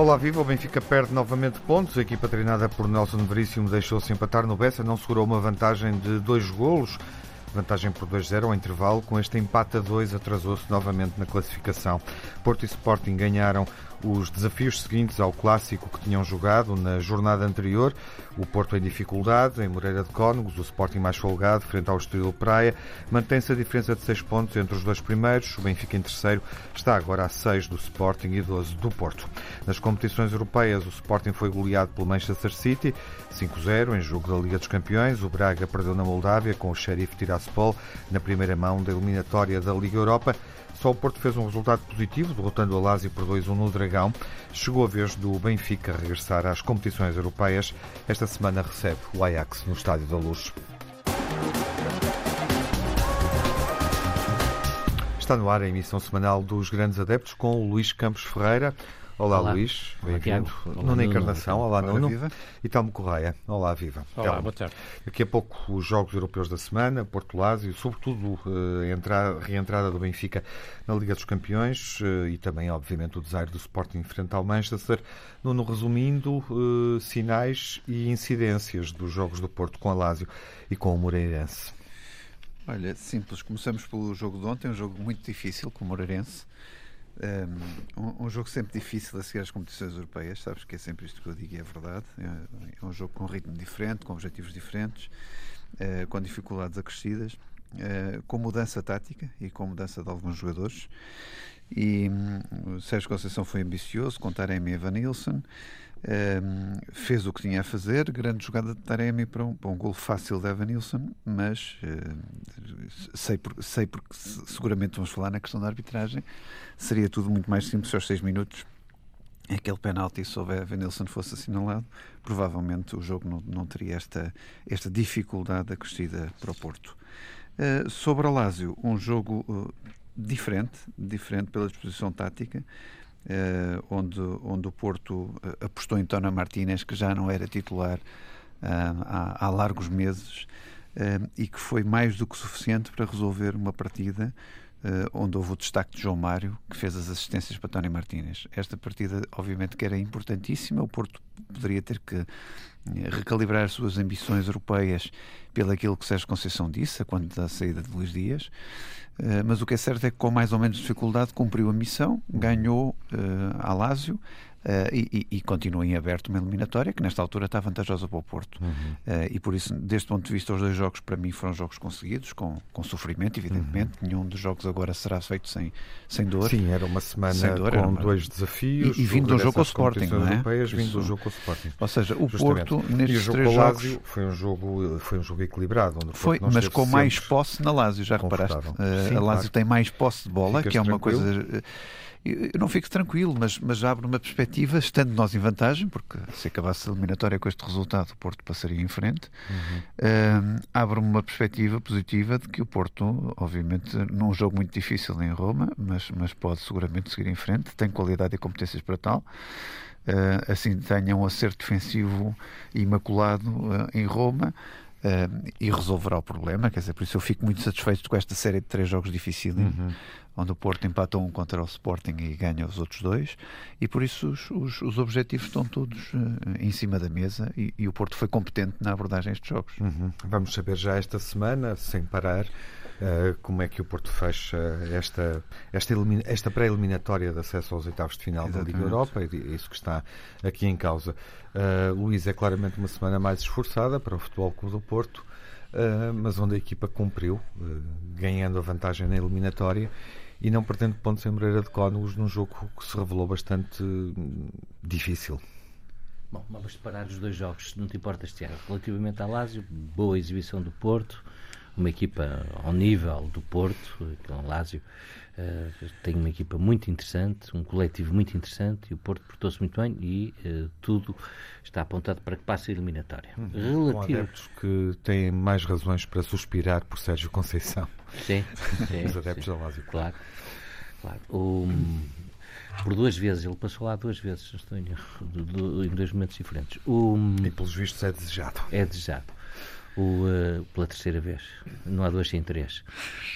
Olá, viva! O Benfica perde novamente pontos. A equipa treinada por Nelson Veríssimo deixou-se empatar no Bessa, não segurou uma vantagem de dois golos. Vantagem por 2-0 ao intervalo. Com este empate a 2, atrasou-se novamente na classificação. Porto e Sporting ganharam os desafios seguintes ao clássico que tinham jogado na jornada anterior. O Porto em dificuldade, em Moreira de Cónegos, o Sporting mais folgado, frente ao Estoril Praia. Mantém-se a diferença de 6 pontos entre os dois primeiros. O Benfica em terceiro está agora a 6 do Sporting e 12 do Porto. Nas competições europeias, o Sporting foi goleado pelo Manchester City, 5-0 em jogo da Liga dos Campeões. O Braga perdeu na Moldávia com o Sheriff Tiraspol na primeira mão da eliminatória da Liga Europa. Só o Porto fez um resultado positivo, derrotando o Lazio por 2-1 no Dragão. Chegou a vez do Benfica regressar às competições europeias. Esta semana recebe o Ajax no Estádio da Luz. Está no ar a emissão semanal dos Grandes Adeptos com o Luís Campos Ferreira. Olá, Olá. Luís, bem-vindo. Nuno Encarnação, olá, Nuno. Viva. E Telmo Correia, olá, viva. Olá, Telmo. boa tarde. Daqui a pouco os Jogos Europeus da Semana, Porto Lásio, sobretudo eh, a reentrada do Benfica na Liga dos Campeões eh, e também, obviamente, o desaire do Sporting frente ao Manchester. Nuno, resumindo, eh, sinais e incidências dos Jogos do Porto com a Lásio e com o Moreirense. Olha, simples. Começamos pelo jogo de ontem, um jogo muito difícil com o Moreirense. Um, um, jogo sempre difícil a seguir às competições europeias, sabes que é sempre isto que eu digo e é verdade. É, é um jogo com ritmo diferente, com objetivos diferentes, uh, com dificuldades acrescidas, uh, com mudança tática e com mudança de alguns jogadores. E um, o Sérgio Conceição foi ambicioso, com Taremi e Van Nilsson. Fez o que tinha a fazer, grande jogada de Taremi para um, para um gol fácil de Evanilson, mas sei, por, sei porque seguramente vamos falar na questão da arbitragem, seria tudo muito mais simples aos seis minutos. Aquele penalti, se houver Evanilson fosse assinalado, provavelmente o jogo não, não teria esta, esta dificuldade acrescida para o Porto. Uh, sobre o Lásio, um jogo uh, diferente, diferente pela disposição tática, uh, onde, onde o Porto eh, apostou em Tona Martínez, que já não era titular uh, há, há, largos meses, uh, e que foi mais do que suficiente para resolver uma partida onde houve o destaque de João Mário, que fez as assistências para Tony Martínez. Esta partida, obviamente, que era importantíssima, o Porto poderia ter que recalibrar as suas ambições europeias pelo aquilo que Sérgio Conceição disse, quando da saída de Luís Dias. Uh, mas o que é certo é que com mais ou menos dificuldade cumpriu a missão, ganhou uh, a Lásio Uh, e, e, continua em aberto uma eliminatória que nesta altura está vantajosa para o Porto. Uhum. Uh, e por isso, deste ponto de vista, os dois jogos para mim foram jogos conseguidos, com, com sofrimento, evidentemente. Uhum. Nenhum dos jogos agora será feito sem, sem dor. Sim, era uma semana dor, com uma... dois desafios. E, e vindo do jogo com o Sporting, não é? Europeias, vindo do jogo com o Sporting. Ou seja, o Justamente. Porto, nestes jogo três jogos. foi um jogo, foi um jogo equilibrado. Foi, mas com mais posse na Lásio, já reparaste? Uh, Sim, a Lásio claro. tem mais posse de bola, Ficas que é uma tranquilo. coisa eu não fico tranquilo, mas, mas abre uma perspectiva, estando nós em vantagem, porque se acabasse a eliminatória com este resultado, o Porto passaria em frente, uhum. uh, abre uma perspectiva positiva de que o Porto, obviamente, num jogo muito difícil em Roma, mas, mas pode seguramente seguir em frente, tem qualidade e competências para tal. Uh, assim tenha um acerto defensivo imaculado uh, em Roma, Uh, e resolverá o problema. Quer dizer, por isso eu fico muito satisfeito com esta série de três jogos difíceis, uhum. onde o Porto empatou um contra o Sporting e ganha os outros dois, e por isso os, os, os objetivos estão todos uh, em cima da mesa e, e, o Porto foi competente na abordagem destes jogos. Uhum. Vamos saber já esta semana, sem parar, uh, como é que o Porto fecha esta, esta, esta pré-eliminatória de acesso aos oitavos de final Exatamente. da Liga Europa, e isso que está aqui em causa. Uh, Luís é claramente uma semana mais esforçada para o Futebol Clube do Porto, uh, mas onde a equipa cumpriu, ganhando a vantagem na eliminatória e não perdendo pontos em Moreira de Cónegos num jogo que se revelou bastante difícil. Bom, vamos separar os dois jogos, não te importas, Tiago. Relativamente ao Lásio, boa exibição do Porto, uma equipa ao nível do Porto, que é um Lásio, uh, tem uma equipa muito interessante, um coletivo muito interessante e o Porto portou-se muito bem e uh, tudo está apontado para que passe a eliminatória. Uhum. Relativo... Com adeptos que têm mais razões para suspirar por Sérgio Conceição. Sim, sim os adeptos sim, da Lásio. Claro, claro. O, por duas vezes, ele passou lá duas vezes, estou em, em dois momentos diferentes. O, e pelos vistos é desejado. É desejado. O, uh, pela terceira vez. Não há dois sem três.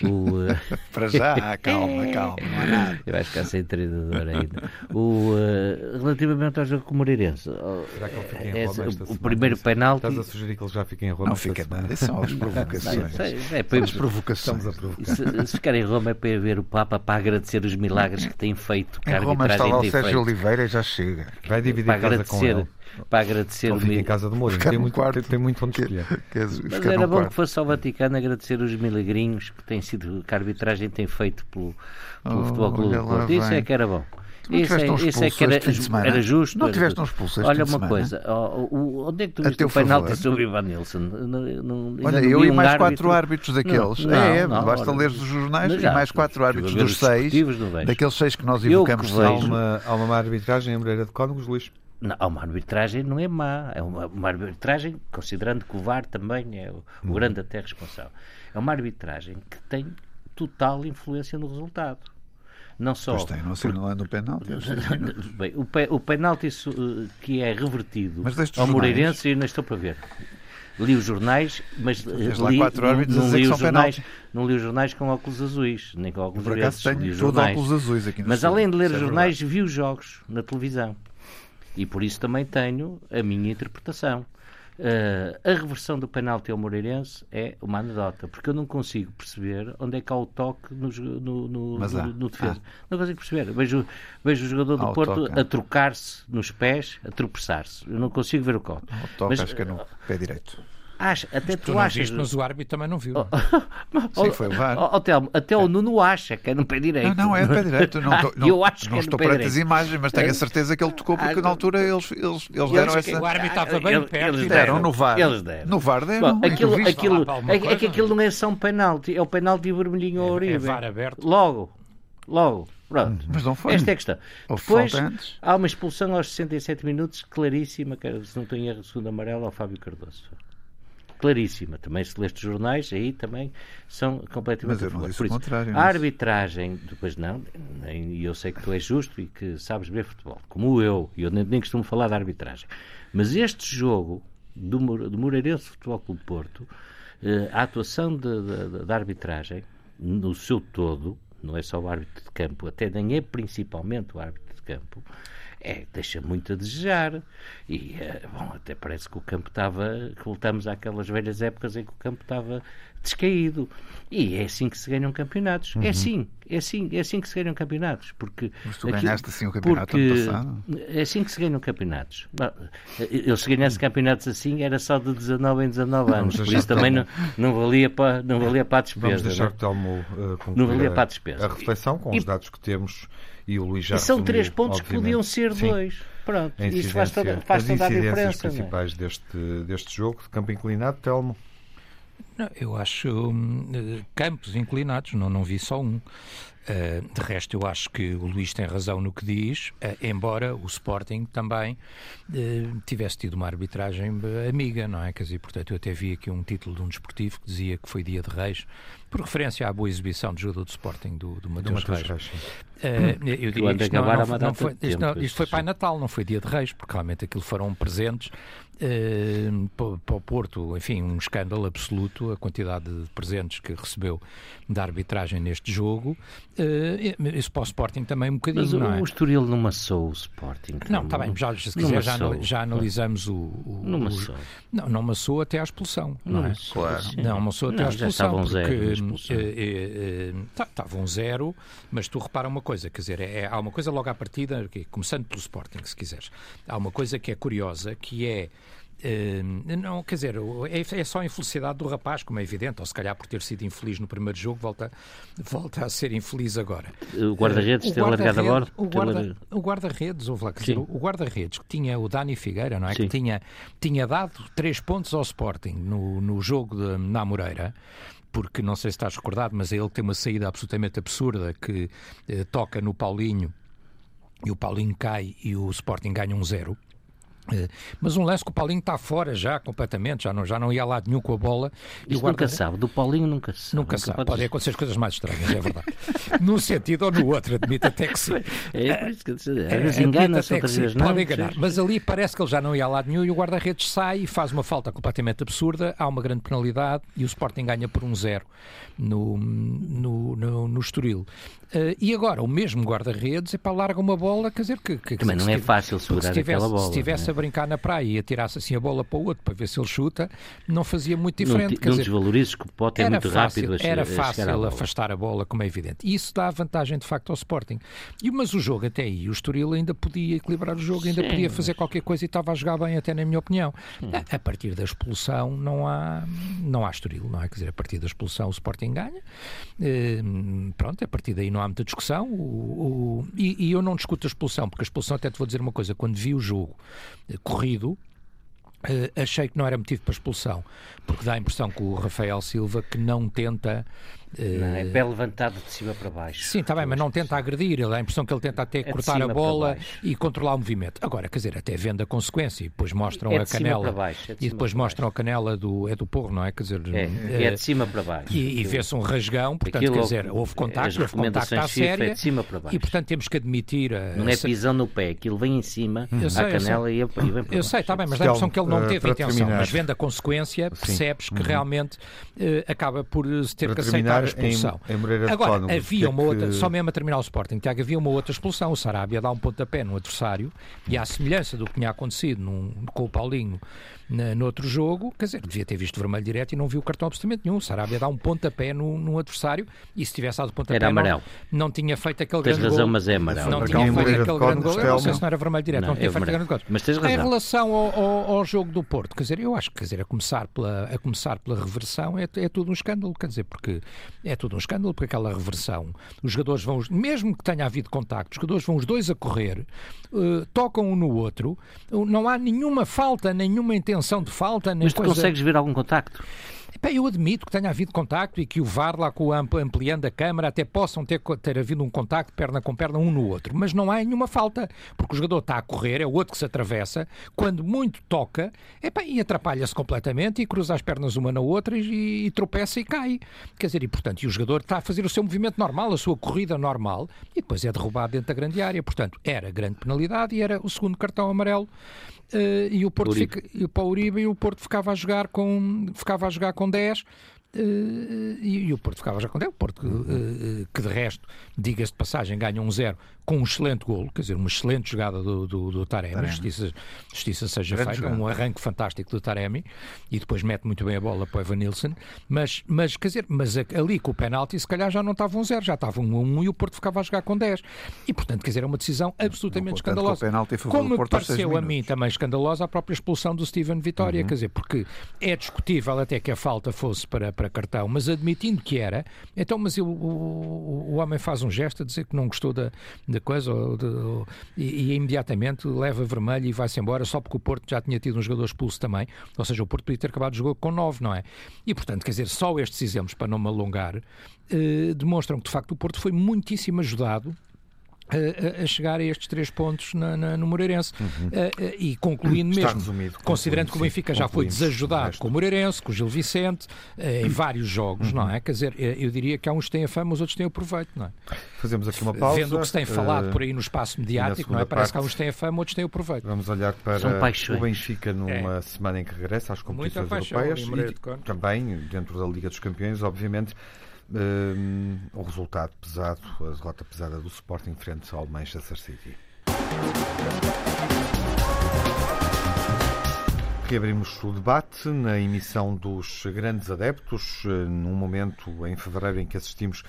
O, uh... Para já, calma, calma, não há nada. Eu acho que há sem treinador ainda. O, uh, relativamente ao jogo com o Moreirense, Será que ele fica em Roma esta o semana? primeiro penalti. Estás a sugerir que ele já fica em Roma Não fica semana? nada, são as provocações. É, é, para- As provocações. Estamos a provocar. se, se ficar em Roma é para ir ver o Papa para agradecer os milagres que tem feito, Em a Roma está lá o Sérgio feito. Oliveira e já chega. Vai dividir Para casa com agradecer, ele. Para agradecer Ele o em casa do Mourinho. Tem muito, quarto. tem, tem muito onde escolher. Quer Mas era bom quarto. que fosse ao Vaticano agradecer os milagrinhos que tem sido que a arbitragem tem feito pelo, pelo Oh, Futebol Clube do Porto. Isso vem. é que era bom. Não Isso tiveste é, isso é que era, de era justo. Não tiveste justo. um expulso este Olha de uma semana? coisa, ó, o- onde é que tu viste o penalti sobre o Ivan Nilsson? Não- não- Olha, não eu e um mais árbitro- quatro árbitros daqueles. Não, é, é, não, basta ler os jornais e mais quatro árbitros dos os seis, não daqueles seis que nós evocamos. Há uma, má arbitragem em Moreira de Cónegos, Luís. Não, há uma arbitragem não é má. É uma, uma arbitragem, considerando que o VAR também é o, o grande até responsável. É uma arbitragem que tem total influência no resultado. Não só. Pois tem, não assinalando o penalti. Bem, o, pe, o penalti eh, que é revertido ao jornais? Moreirense, eu ainda estou para ver. Li os jornais, mas lá li, quatro não, não li os jornais, não li os jornais com óculos azuis, nem com óculos Por verdes. acaso li tenho óculos azuis aqui Mas além de ler Isso os é jornais, vi os jogos na televisão. E por isso também tenho a minha interpretação. Eh, a reversão do penalti ao Moreirense é uma anedota, porque eu não consigo perceber onde é que há o toque no, no, no, no- no defesa. Não consigo perceber. Vejo, vejo o jogador do o Porto toque, a trocar-se nos pés, a tropeçar-se. Eu não consigo ver o coque. O toque Mas, acho que é no pé direito. Acha, até Tu tu achas. viste, mas o árbitro também não viu. Sim, foi o VAR. Ó, ó, Telmo, até o Nuno acha que é no pé direito. Não, não, é pé direito. Não, Ah, tô- não, eu acho que não é estou no perante as direito. imagens, mas tenho É. a certeza que ele tocou porque Ah, na altura eles, eles, eles deram essa. O árbitro estava bem Eles- perto eles Deram no VAR. Eles deram. No VAR deram. Bom, aquilo, viste? aquilo, é, é que coisa? aquilo não é só um penalti, é o penalti vermelhinho ao É- é Uribe. VAR aberto. Logo, logo. Pronto. Mas não foi. Esta é a questão. Houve Depois, há uma expulsão aos 67 minutos, claríssima, que, se não tenho erro, segundo amarelo, ao Fábio Cardoso. Claríssima. Também, se leste os jornais, aí também são completamente Mas eu a não disse Por o isso, contrário, A arbitragem, depois não, e eu sei que tu és justo e que sabes ver futebol, como eu, e eu nem, nem costumo falar da arbitragem. Mas este jogo do, do Moreirense Futebol Clube Porto, eh, a atuação da arbitragem, no seu todo, não é só o árbitro de campo, até nem é principalmente o árbitro de campo, é, deixa muito a desejar. E, eh, bom, até parece que o campo estava, que voltamos àquelas velhas épocas em que o campo estava descaído. E é assim que se ganham campeonatos. É assim, é assim, é assim que se ganham campeonatos. Porque Mas tu aquilo- ganhaste assim o campeonato ano passado? É assim que se ganham campeonatos. Eu se ganhasse campeonatos assim era só de 19 em 19 anos. Por isso também não, não, valia para, não valia para a despesa. Vamos deixar não é? Telmo uh, concluir Não valia para a despesa. a reflexão com E- os dados que temos e o Luís já E são resumiu, três pontos que podiam ser Sim. dois. Pronto, isso faz toda, faz as toda a diferença. não é? principais deste, deste jogo de campo inclinado, Telmo. Não, eu acho eh, campos inclinados, não, não vi só um. Eh, de resto, eu acho que o Luís tem razão no que diz, eh, embora o Sporting também tivesse tido uma arbitragem amiga, não é? Quer dizer, portanto, eu até vi aqui um título de um desportivo que dizia que foi dia de Reis, por referência à boa exibição de judo do Sporting do, do Mateus Mateus Reis. Reis, eu diria que isto não, não, não foi, isto, não- isto foi Pai. Natal, não foi dia de Reis, porque realmente aquilo foram presentes eh, para, o Porto, enfim, um escândalo absoluto a quantidade de presentes que recebeu da arbitragem neste jogo. Eh, isso para o Sporting também um bocadinho, Mas o, não é? o Estoril não maçou o Sporting. Não, está bem, já, se quiser, já, maçou. já analisamos o. o Não o- maçou. Não, não maçou até à expulsão, não, Não é? maçou, Claro. sim. Não, sou até Não, à já expulsão. estava um zero porque, na expulsão. eh, eh, eh, tá- Estava um zero, mas tu repara uma coisa, quer dizer, é, há uma coisa logo à partida, que- começando pelo Sporting, se quiseres. Há uma coisa que é curiosa, que é. Eh, não, quer dizer, é, é só a infelicidade do rapaz, como é evidente, ou se calhar por ter sido infeliz no primeiro jogo, volta, volta a ser infeliz agora. O guarda-redes o ter largado a guarda-redes- bordo. O ter guarda- largado- o guarda-redes, o guarda-redes que tinha o Dani Figueira, não é? Sim. Que tinha, tinha dado três pontos ao Sporting no, no jogo de, na Moreira. Porque não sei se estás recordado, mas ele tem uma saída absolutamente absurda que eh, toca no Paulinho e o Paulinho cai e o Sporting ganha um zero. Eh, mas um lance que o Paulinho está fora já completamente, já não, já não ia lá nenhum com a bola. Isso guarda... nunca sabe, do Paulinho nunca se sabe. Nunca, nunca sabe, pode, pode acontecer as coisas mais estranhas, é verdade. Num sentido ou no outro, admito até que sim. É por isso que às vezes engana-se, outras vezes não. Pode enganar, mas ali parece que ele já não ia lá nenhum e o guarda-redes sai e faz uma falta completamente absurda, há uma grande penalidade e o Sporting ganha por um zero no, no, no, no Estoril. Uh, e agora, o mesmo guarda-redes é para larga uma bola, quer dizer que. que Também não é fácil segurar se tivesse, aquela bola. Se estivesse é? a brincar na praia e atirasse assim a bola para o outro para ver se ele chuta, não fazia muito diferente. Não, quer não desvalorizes que pode é muito fácil, rápido a, Era fácil afastar a bola, como é evidente. E isso dá vantagem de facto ao Sporting. E, mas o jogo até aí, o Estoril ainda podia equilibrar o jogo, ainda Sim, podia fazer mas... qualquer coisa e estava a jogar bem, até na minha opinião. Hum. A, a, partir da expulsão não há, não há Estoril, não é? Quer dizer, a partir da expulsão o Sporting ganha. Hum, pronto, a partir daí não há muita discussão. O, o, e, e, eu não discuto a expulsão, porque a expulsão, até te vou dizer uma coisa, quando vi o jogo corrido, Uh, achei que não era motivo para expulsão, porque dá a impressão que o Rafael Silva que não tenta não, é pé levantado de cima para baixo. Sim, está bem, mas não tenta agredir. Ele dá a impressão que ele tenta até é cortar a bola e controlar o movimento. Agora, quer dizer, até vendo a consequência e depois mostram é a canela. Baixo, é de e depois mostram a canela do, é do porro, não é? Quer dizer, é, é de cima para baixo. E, e vê-se um rasgão, portanto, quer dizer, houve contacto, houve contacto à séria. É de cima para baixo. E portanto temos que admitir. A, não é pisão no pé, aquilo vem em cima, a canela e, vem para Eu sei, está bem, mas dá a impressão que ele não teve intenção. Mas vendo a consequência, percebes que uhum. realmente eh, acaba por se ter que aceitar a expulsão. Moreira Agora, de havia uma que... outra, só mesmo a terminar o Sporting, Tiago, havia uma outra expulsão. O Sarabia dá um pontapé no adversário e à semelhança do que tinha acontecido num, com o Paulinho na, no outro jogo, quer dizer, devia ter visto vermelho direto e não viu o cartão absolutamente nenhum. Sarabia dá um pontapé no, no adversário e se tivesse dado pontapé era amarelo. Não, não tinha feito aquele tens grande razão, gol. mas é amarelo. Não tinha feito aquele grande gol. Eu não sei se não era vermelho direto, não, não tinha é feito aquele grande gol. Mas tens razão. Em relação ao, ao, ao, jogo do Porto, quer dizer, eu acho que quer dizer, a começar pela, a começar pela reversão é, é tudo um escândalo, quer dizer, porque é tudo um escândalo, porque aquela reversão, os jogadores vão, mesmo que tenha havido contacto, os jogadores vão os dois a correr, uh, tocam um no outro, não há nenhuma falta, nenhuma intenção de falta, nem Mas tu coisa... consegues ver algum contacto? Eu admito que tenha havido contacto e que o VAR lá com o ampliando a câmara até possam ter, ter havido um contacto perna com perna um no outro, mas não há nenhuma falta, porque o jogador está a correr, é o outro que se atravessa, quando muito toca, epá, e atrapalha-se completamente e cruza as pernas uma na outra e, e, tropeça e cai. Quer dizer, e portanto, e o jogador está a fazer o seu movimento normal, a sua corrida normal, e depois é derrubado dentro da grande área. Portanto, era grande penalidade e era o segundo cartão amarelo e o Porto fica, e o Uribe e o Porto ficava a jogar com ficava a jogar com 10 Uh, e, e, o Porto ficava já com 10. O Porto, uh, que de resto, diga-se de passagem, ganha um zero com um excelente golo, quer dizer, uma excelente jogada do, do, do Taremi, Taremi. Justiça, justiça seja Grande feita, jogada. um arranque fantástico do Taremi e depois mete muito bem a bola para o Evan Nilsson, mas, mas quer dizer, mas ali com o penalti se calhar já não estava um zero, já estava um a um e o Porto ficava a jogar com 10. E portanto, quer dizer, é uma decisão absolutamente escandalosa. Como me pareceu a mim também escandalosa a própria expulsão do Steven Vitória, uhum. quer dizer, porque é discutível até que a falta fosse para, para cartão, mas admitindo que era, então, mas o, o homem faz um gesto a dizer que não gostou da da coisa ou de, ou, e, e, imediatamente leva vermelho e vai-se embora só porque o Porto já tinha tido um jogador expulso também. Ou seja, o Porto podia ter acabado o jogo com 9, não é? E portanto, quer dizer, só estes exemplos, para não me alongar, eh, demonstram que de facto o Porto foi muitíssimo ajudado a, a, chegar a estes três pontos na, na, no Moreirense. Uhum. Uh, e concluindo Está mesmo, resumido, considerando que o Benfica já foi desajudado com o Moreirense, com o Gil Vicente, uh, em vários jogos, uhum. não é? Quer dizer, eu diria que há uns que têm a fama, os outros têm o proveito, não é? Fazemos aqui uma pausa. Vendo o que se tem falado por aí no espaço mediático, não é? Parece que há uns que têm a fama, outros têm o proveito. Vamos olhar para o Benfica numa é. semana em que regressa às competições europeias e também dentro da Liga dos Campeões, obviamente um, o resultado pesado, a derrota pesada do Sporting frente ao Manchester City. Reabrimos o debate na emissão dos grandes adeptos, eh, num momento em fevereiro em que assistimos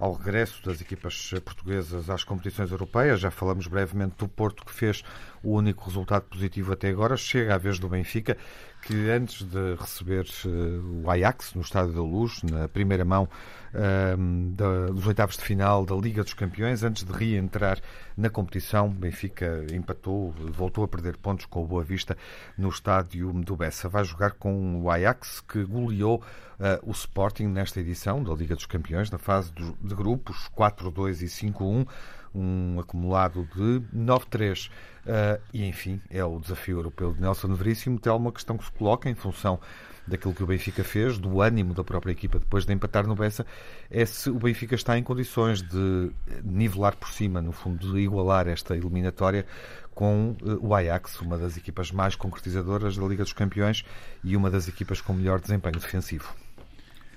ao regresso das equipas portuguesas às competições europeias. Já falamos brevemente do Porto, que fez o único resultado positivo até agora. Chega a vez do Benfica, que antes de receber uh, o Ajax no Estádio da Luz, na primeira mão uh, da, dos oitavos de final da Liga dos Campeões, antes de reentrar na competição, Benfica empatou, voltou a perder pontos com o Boa Vista no Estádio do Bessa. Vai jogar com o Ajax, que goleou uh, o Sporting nesta edição da Liga dos Campeões, na fase de grupos 4-2 e 5-1. um acumulado de 9-3. Uh, e enfim, é o desafio europeu de Nelson Veríssimo. Tem uma questão que se coloca em função daquilo que o Benfica fez, do ânimo da própria equipa depois de empatar no Bessa, é se o Benfica está em condições de nivelar por cima, no fundo, de igualar esta eliminatória com uh, o Ajax, uma das equipas mais concretizadoras da Liga dos Campeões e uma das equipas com melhor desempenho defensivo.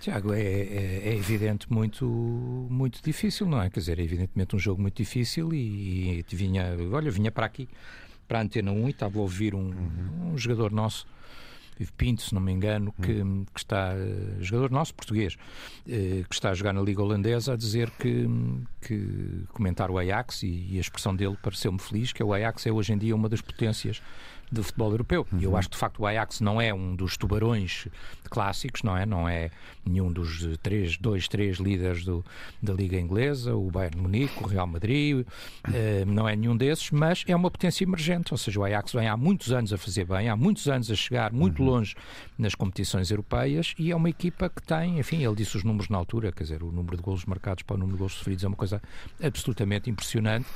Tiago, é, é, é, evidente muito, muito difícil, não é? Quer dizer, é evidentemente um jogo muito difícil e, e vinha, olha, vinha para aqui, para a Antena 1 e estava a ouvir um, uhum. um jogador nosso Pinto, se não me engano, que, hum. que está, jogador nosso, português, eh, que está a jogar na Liga Holandesa, a dizer que, que comentar o Ajax e, e a expressão dele pareceu-me feliz, que o Ajax é hoje em dia uma das potências do futebol europeu. E eu uhum. acho que de facto o Ajax não é um dos tubarões clássicos, não é? Não é nenhum dos três, dois, três líderes do, da Liga Inglesa, o Bayern Munique, o Real Madrid, eh, não é nenhum desses, mas é uma potência emergente. Ou seja, o Ajax vem há muitos anos a fazer bem, há muitos anos a chegar muito uhum. longe nas competições europeias e é uma equipa que tem, enfim, ele disse os números na altura, quer dizer, o número de golos marcados para o número de golos sofridos é uma coisa absolutamente impressionante.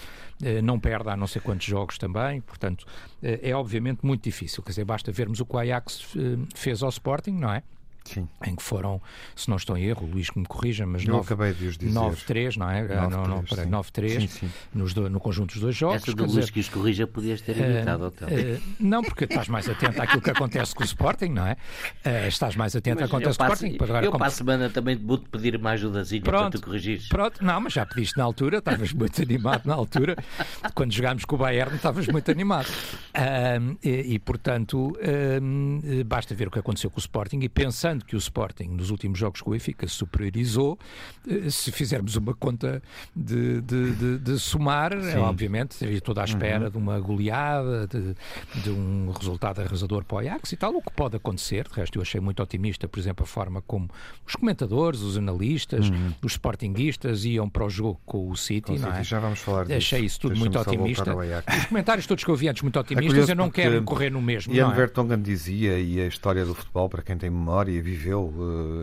Eh, não perde há não sei quantos jogos também, portanto, eh, é obviamente muito difícil. Quer dizer, basta vermos o que o Ajax eh, fez ao Sporting, não é? Sim. em que foram, se não estou em erro, o Luís que me corrija, mas 9-3, não é? 9, ah, não, não, 9-3 no conjunto dos dois jogos. Essa do Luís dizer, que os corrija podias ter evitado, uh, uh, Não, porque estás mais atento àquilo que acontece com o Sporting, não é? Uh, estás mais atento àquilo que acontece com o Sporting. Agora, eu como... para a semana também vou-te pedir uma ajudazinha pronto, para tu corrigires. Pronto, não, mas já pediste na altura, estavas muito animado na altura. Quando jogámos com o Bayern, estavas muito animado. E, e, portanto, basta ver o que aconteceu com o Sporting e pensando que o Sporting nos últimos jogos com o Benfica superiorizou. Eh, se fizermos uma conta de, de, de, de somar, é, obviamente, estaria toda à espera uhum. de uma goleada, de, de, um resultado arrasador para o Ajax e tal, o que pode acontecer. De resto, eu achei muito otimista, por exemplo, a forma como os comentadores, os analistas, uhum. os sportinguistas iam para o jogo com o City. Com não é? Já vamos falar disso. Achei isso tudo muito otimista. Os comentários todos que eu vi antes muito é otimistas, é eu não quero correr no mesmo. Ian é? Vertonghen dizia, e a história do futebol, para quem tem memória e viveu,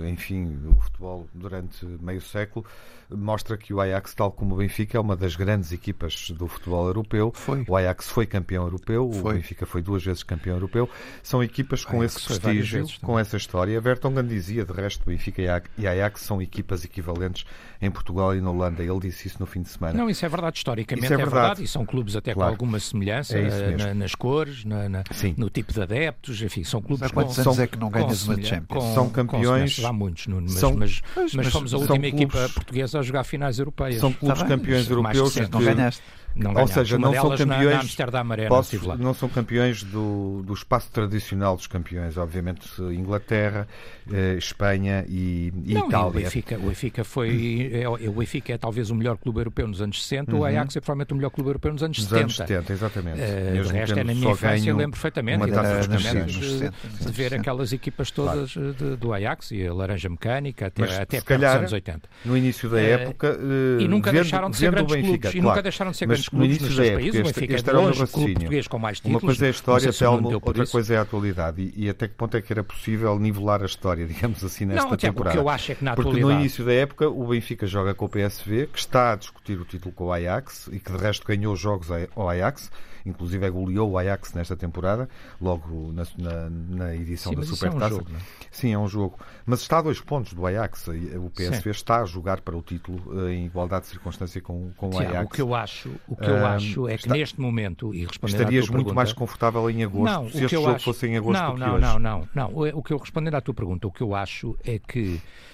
eh, enfim, o futebol durante meio século, mostra que o Ajax, tal como o Benfica, é uma das grandes equipas do futebol europeu. Foi. O Ajax foi campeão europeu, foi. o Benfica foi duas vezes campeão europeu. São equipas com esse prestígio, com essa história. Vertonghen dizia, de resto, Benfica e Ajax são equipas equivalentes em Portugal e na Holanda. Ele disse isso no fim de semana. Não, isso é verdade, historicamente é, é, verdade. verdade. E são clubes até claro. com alguma semelhança é na, nas cores, na, na, no tipo de adeptos, enfim, são clubes Há quantos com, anos é que não ganhas uma Champions? Com, são campeões. há muitos, mas, são, mas, mas, mas, fomos a última clubes, equipa portuguesa a jogar finais europeias. São clubes tá campeões europeus. Que, não ganhaste. Não Ou seja, não são campeões. Na, na posso, não são campeões do, do espaço tradicional dos campeões, obviamente Inglaterra, eh, Espanha e, e não, Itália. O Benfica, o Benfica foi. É, o Benfica é talvez o melhor clube europeu nos anos 60, uhum. o Ajax é provavelmente o melhor clube europeu nos anos nos 70. Nos anos 70, exatamente. Uh, o resto é na minha infância, eu lembro perfeitamente. Uma taça dos de, de ver aquelas equipas todas claro. de, do Ajax e a Laranja Mecânica até, Mas, até calhar, dos anos 80. No início da eh, época. Uh, e nunca vendo, deixaram de ser grandes Benfica, clubes. Claro. E nunca deixaram de ser grandes clubes no início da época, países. Este, este era o meu raciocínio. com mais títulos. Uma coisa é a história, Telmo, outra coisa é a atualidade. E, e, até que ponto é que era possível nivelar a história, digamos assim, nesta não, temporada? O que eu acho é que na Porque atualidade... no início da época o Benfica joga com o PSV, que está a discutir o título com o Ajax e que de resto ganhou jogos ao Ajax inclusive goleou o Ajax nesta temporada, logo na, na, na edição Sim, da Supertaça. É um jogo, é? Sim, é um jogo. Mas está a dois pontos do Ajax. O PSV Sim. está a jogar para o título eh, em igualdade de circunstância com, com o Ajax. O que eu acho, o que eu acho é que está... neste momento, e respondendo Estarias muito pergunta... mais confortável em agosto não, se este jogo acho... fosse em agosto não, do que não, hoje. Não, não, não, não. O que eu respondendo à tua pergunta, o que eu acho é que eh,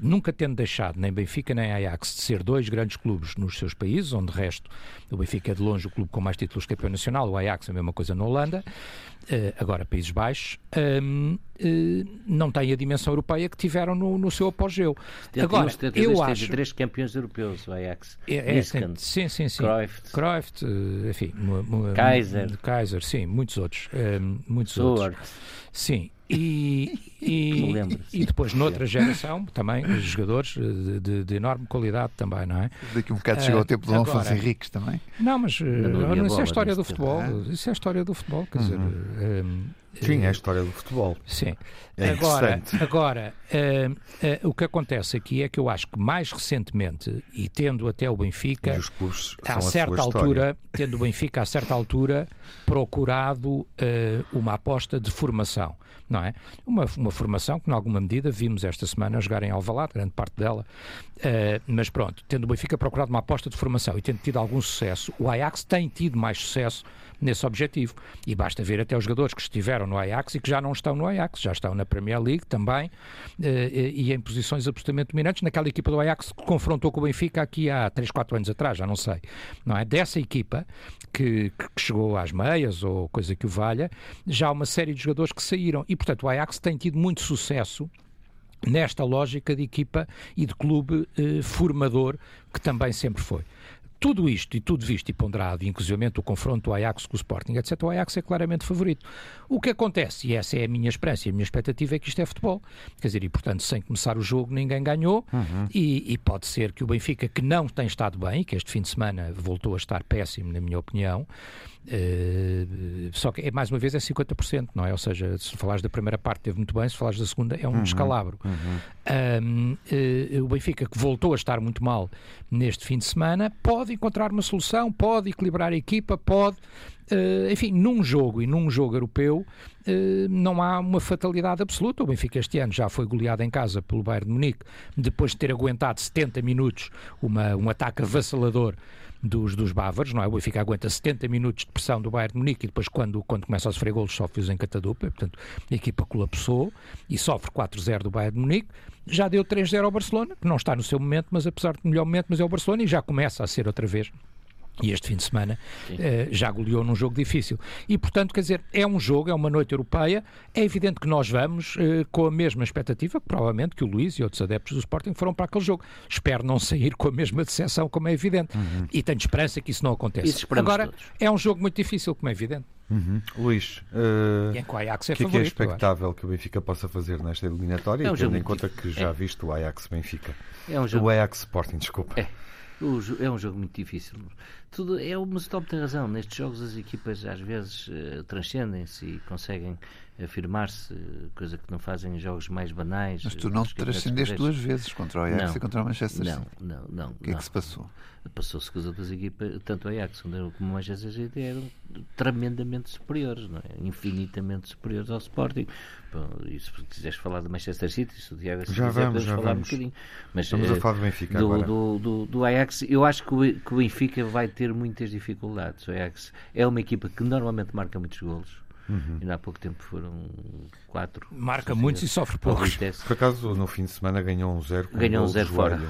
nunca tendo deixado nem Benfica nem Ajax de ser dois grandes clubes nos seus países, onde de resto o Benfica é de longe o clube com mais títulos de campeão nacional, o Ajax é a mesma coisa na Holanda, eh, agora Países Baixos, ehm, eh, não tem a dimensão europeia que tiveram no, no seu apogeu. Agora, eu acho... três campeões europeus, o Ajax. É, é, sim, sim, sim. Cruyff. Cruyff, enfim. Kaiser. Kaiser, sim, muitos outros. Ehm, muitos outros. Sim, e, e, e depois, noutra geração, também, jogadores de, de, de, enorme qualidade também, não é? Daqui um bocado chegou uh, o tempo do Alfonso Henriques também. Não, mas não, não isso é a história do futebol. Isso é a história do futebol, quer uhum. dizer, um, Sim, é a história do futebol. Sim. É agora, agora uh, uh, o que acontece aqui é que eu acho que mais recentemente, e tendo até o Benfica, a a certa sua altura, tendo o Benfica a certa altura procurado uh, uma aposta de formação, não é? Uma, uma formação que, em alguma medida, vimos esta semana jogar em Alvalade, grande parte dela, mas pronto, tendo o Benfica procurado uma aposta de formação e tendo tido algum sucesso, o Ajax tem tido mais sucesso nesse objetivo. E basta ver até os jogadores que estiveram no Ajax e que já não estão no Ajax, já estão na Premier League também uh, e em posições absolutamente dominantes. Naquela equipa do Ajax que confrontou com o Benfica aqui há 3, 4 anos atrás, já não sei. Não é? Dessa equipa que, que chegou às meias ou coisa que o valha, já há uma série de jogadores que saíram. E portanto o Ajax tem tido muito sucesso nesta lógica de equipa e de clube eh, formador que também sempre foi. Tudo isto e tudo visto e ponderado, inclusive o confronto do Ajax com o Sporting, etc., o Ajax é claramente favorito. O que acontece, e essa é a minha esperança e a minha expectativa, é que isto é futebol. Quer dizer, e portanto, sem começar o jogo, ninguém ganhou, uhum. e, e, pode ser que o Benfica, que não tem estado bem, que este fim de semana voltou a estar péssimo, na minha opinião, Uh, só que, é, mais uma vez, é 50%, não é? Ou seja, se falares da primeira parte, teve muito bem, se falares da segunda, é um uhum, descalabro. Uhum. Um, uh, o Benfica, que voltou a estar muito mal neste fim de semana, pode encontrar uma solução, pode equilibrar a equipa, pode. Uh, enfim, num jogo e num jogo europeu não há uma fatalidade absoluta. O Benfica este ano já foi goleado em casa pelo Bayern de Munique, depois de ter aguentado 70 minutos uma, um ataque avassalador dos, dos bávaros, não é? O Benfica aguenta 70 minutos de pressão do Bayern de Munique e depois quando, quando começa a sofrer golos sofre-os em catadupla, portanto a equipa colapsou e sofre 4-0 do Bayern de Munique, já deu 3-0 ao Barcelona, que não está no seu momento, mas apesar de melhor momento, mas é o Barcelona e já começa a ser outra vez e este fim de semana uh, já goleou num jogo difícil. E, portanto, quer dizer, é um jogo, é uma noite europeia. É evidente que nós vamos uh, com a mesma expectativa, que provavelmente que o Luís e outros adeptos do Sporting foram para aquele jogo. Espero não sair com a mesma decepção, como é evidente. Uhum. E tenho esperança que isso não aconteça. Isso Agora, todos. é um jogo muito difícil, como é evidente. Uhum. Luís, uh, o Ajax é que, favorito, é que é expectável que o Benfica possa fazer nesta eliminatória, é um tendo em conta difícil. que já é. viste o Ajax-Benfica? É um jogo... O Ajax-Sporting, desculpa. É. É um jogo muito difícil. Tudo, é, mas o Tom tem razão. Nestes jogos as equipas às vezes uh, transcendem-se e conseguem afirmar-se, coisa que não fazem em jogos mais banais. Mas tu não te transcendeste duas vezes contra o Ajax não, e contra o Manchester não, City. Não, não, O que não. é que se passou? Passou-se que as outras equipas, tanto o Ajax como o Manchester City, eram tremendamente superiores, não é? infinitamente superiores ao Sporting. Bom, e se quiseres falar do Manchester City, se o Diego já quiser, vamos, já falar vamos. um bocadinho. Mas, Estamos eh, a falar do Benfica do, agora. do, do, do Ajax, eu acho que o, que o Benfica vai ter muitas dificuldades. O Ajax é uma equipa que normalmente marca muitos golos. Uhum. Ainda há pouco tempo foram quatro. Marca muitos e sofre poucos. Por acaso, no fim de semana ganhou um zero. com Ganhou um de zero fora.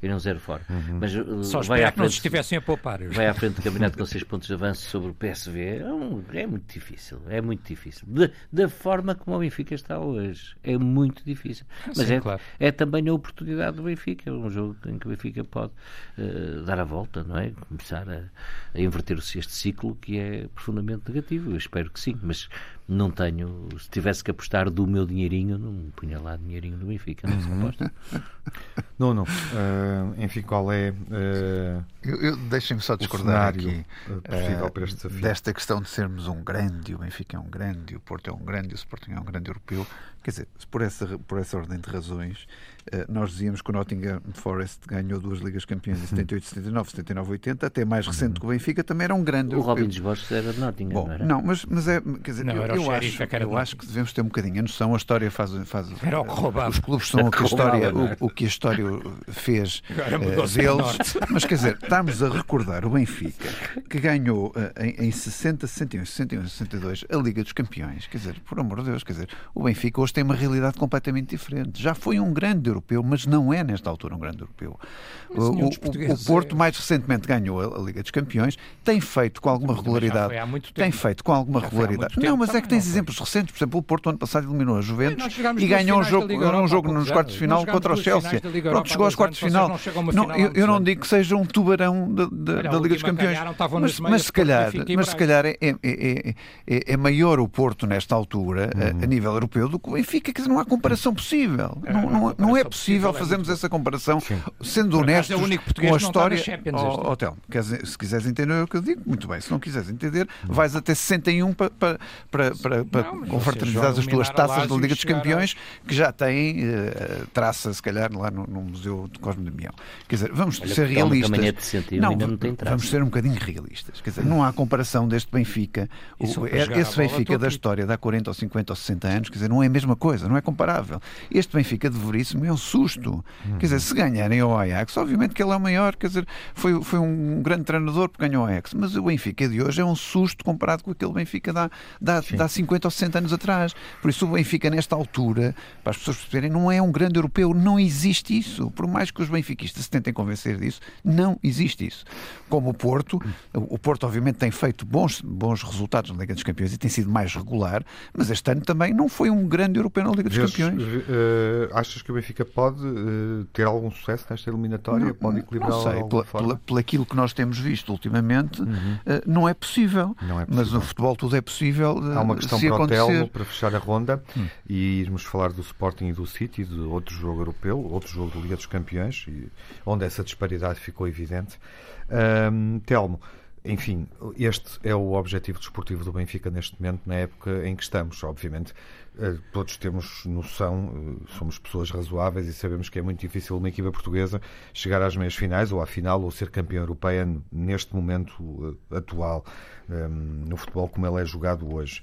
Ganhou um zero fora. Uhum. Mas uh, Só vai espero que não estivessem a poupar. Vai à frente do campeonato com 6 pontos de avanço sobre o PSV. É, um- é muito difícil. É muito difícil. Da, da forma como o Benfica está hoje. É muito difícil. Mas Sim, é, claro. é também a oportunidade do Benfica. É um jogo em que o Benfica pode eh, dar a volta, não é? Começar a, a inverter este ciclo que é profundamente negativo. Eu espero que sim. Mas não tenho. Se tivesse que apostar do meu dinheirinho, não punha lá dinheirinho do Benfica. Não se Uhum. aposta. Nuno, eh, enfim, qual é eh, Eu, eu- Deixem-me só discordar aqui eh, possível eh, para este desafio? desta questão de sermos um grande, o Benfica é um grande, o Porto é um grande, o Sporting é um grande europeu. Quer dizer, por essa, por essa ordem de razões, eh, nós dizíamos que o Nottingham Forest ganhou duas Ligas Campeãs em 78, 79, 79, 80, até mais recente que o Benfica, também era um grande O europeu. Robin dos Bosques era de Nottingham, Bom, não era? não, mas, mas é, quer dizer, Não, eu, eu acho, é eu acho que devemos ter um bocadinho a noção, a história faz, faz Era o que roubava. os clubes são o que a história, é? o, o que a história fez eh, o deles, mas quer dizer, estamos a recordar o Benfica que ganhou eh, em, em 60, 61, 61, 62 a Liga dos Campeões, quer dizer, por amor de Deus, quer dizer, o Benfica hoje tem uma realidade completamente diferente. Já foi um grande europeu, mas não é nesta altura um grande europeu. O, o- Porto é- mais recentemente ganhou a, a Liga dos Campeões, tem feito com alguma regularidade. foi há muito Tem feito com alguma regularidade. Não, mas é que tens exemplos recentes. Por exemplo, o Porto ano passado eliminou a Juventus e ganhou um jogo, Liga um Europa jogo nos quartos de final contra o Chelsea. Pronto, Europa chegou aos quartos de final. não final eu, eu não digo que seja um tubarão da, da- Olha, da Liga dos Campeões. ganharam, mas, mas, se calhar, mas se calhar é, é, é, é, maior o Porto nesta altura, uhum. a, a, nível europeu, do que o Benfica, quer dizer, não há comparação possível. É, não, não, não, é possível fazermos essa comparação, Sim. sendo honestos com a história. Oh, hotel, se quiseres entender o que eu digo, muito bem. Se não quiseres entender, vais até 61 para, para, para, para, para confraternizar as tuas taças da Liga dos Campeões, que já têm uh, traça, se calhar, lá no, no Museu de Cosme Damião. Quer dizer, vamos Olha, ser realistas. É não, não vamos ser um bocadinho realistas. Quer dizer, não há comparação deste Benfica. O, esse Benfica da história de há 40 ou 50 ou 60 anos, quer dizer, não é a mesma coisa, não é comparável. Este Benfica de Veríssimo é um susto. Quer dizer, se ganharem ao Ajax, obviamente que ele é o maior, quer dizer, foi, foi um grande treinador porque ganhou ao Ajax, mas o Benfica de hoje é um susto comparado com aquele Benfica de há, 50 ou 60 anos atrás. Por isso, o Benfica, nesta altura, para as pessoas perceberem, não é um grande europeu, não existe isso. Por mais que os benfiquistas se tentem convencer disso, não existe isso. Como o Porto, o Porto, obviamente, tem feito bons, bons resultados na Liga dos Campeões e tem sido mais regular, mas este ano também não foi um grande europeu na Liga dos Campeões. Uh, achas que o Benfica pode uh, ter algum sucesso nesta eliminatória? Não, pode equilibrar não sei, pela, pela, pela, aquilo que nós temos visto ultimamente, uhum. uh, não, é possível. não é possível. Mas no futebol tudo é possível. Há uma questão para acontecer... o Telmo, para fechar a ronda, hum. e irmos falar do Sporting e do City, de outro jogo europeu, outro jogo da Liga dos Campeões, onde essa disparidade ficou evidente. Um, Telmo, enfim, este é o objetivo desportivo do Benfica neste momento, na época em que estamos. Obviamente, eh, todos temos noção, eh, somos pessoas razoáveis e sabemos que é muito difícil uma equipa portuguesa chegar às meias finais ou à final ou ser campeã europeia neste momento eh, atual, no futebol como ele é jogado hoje.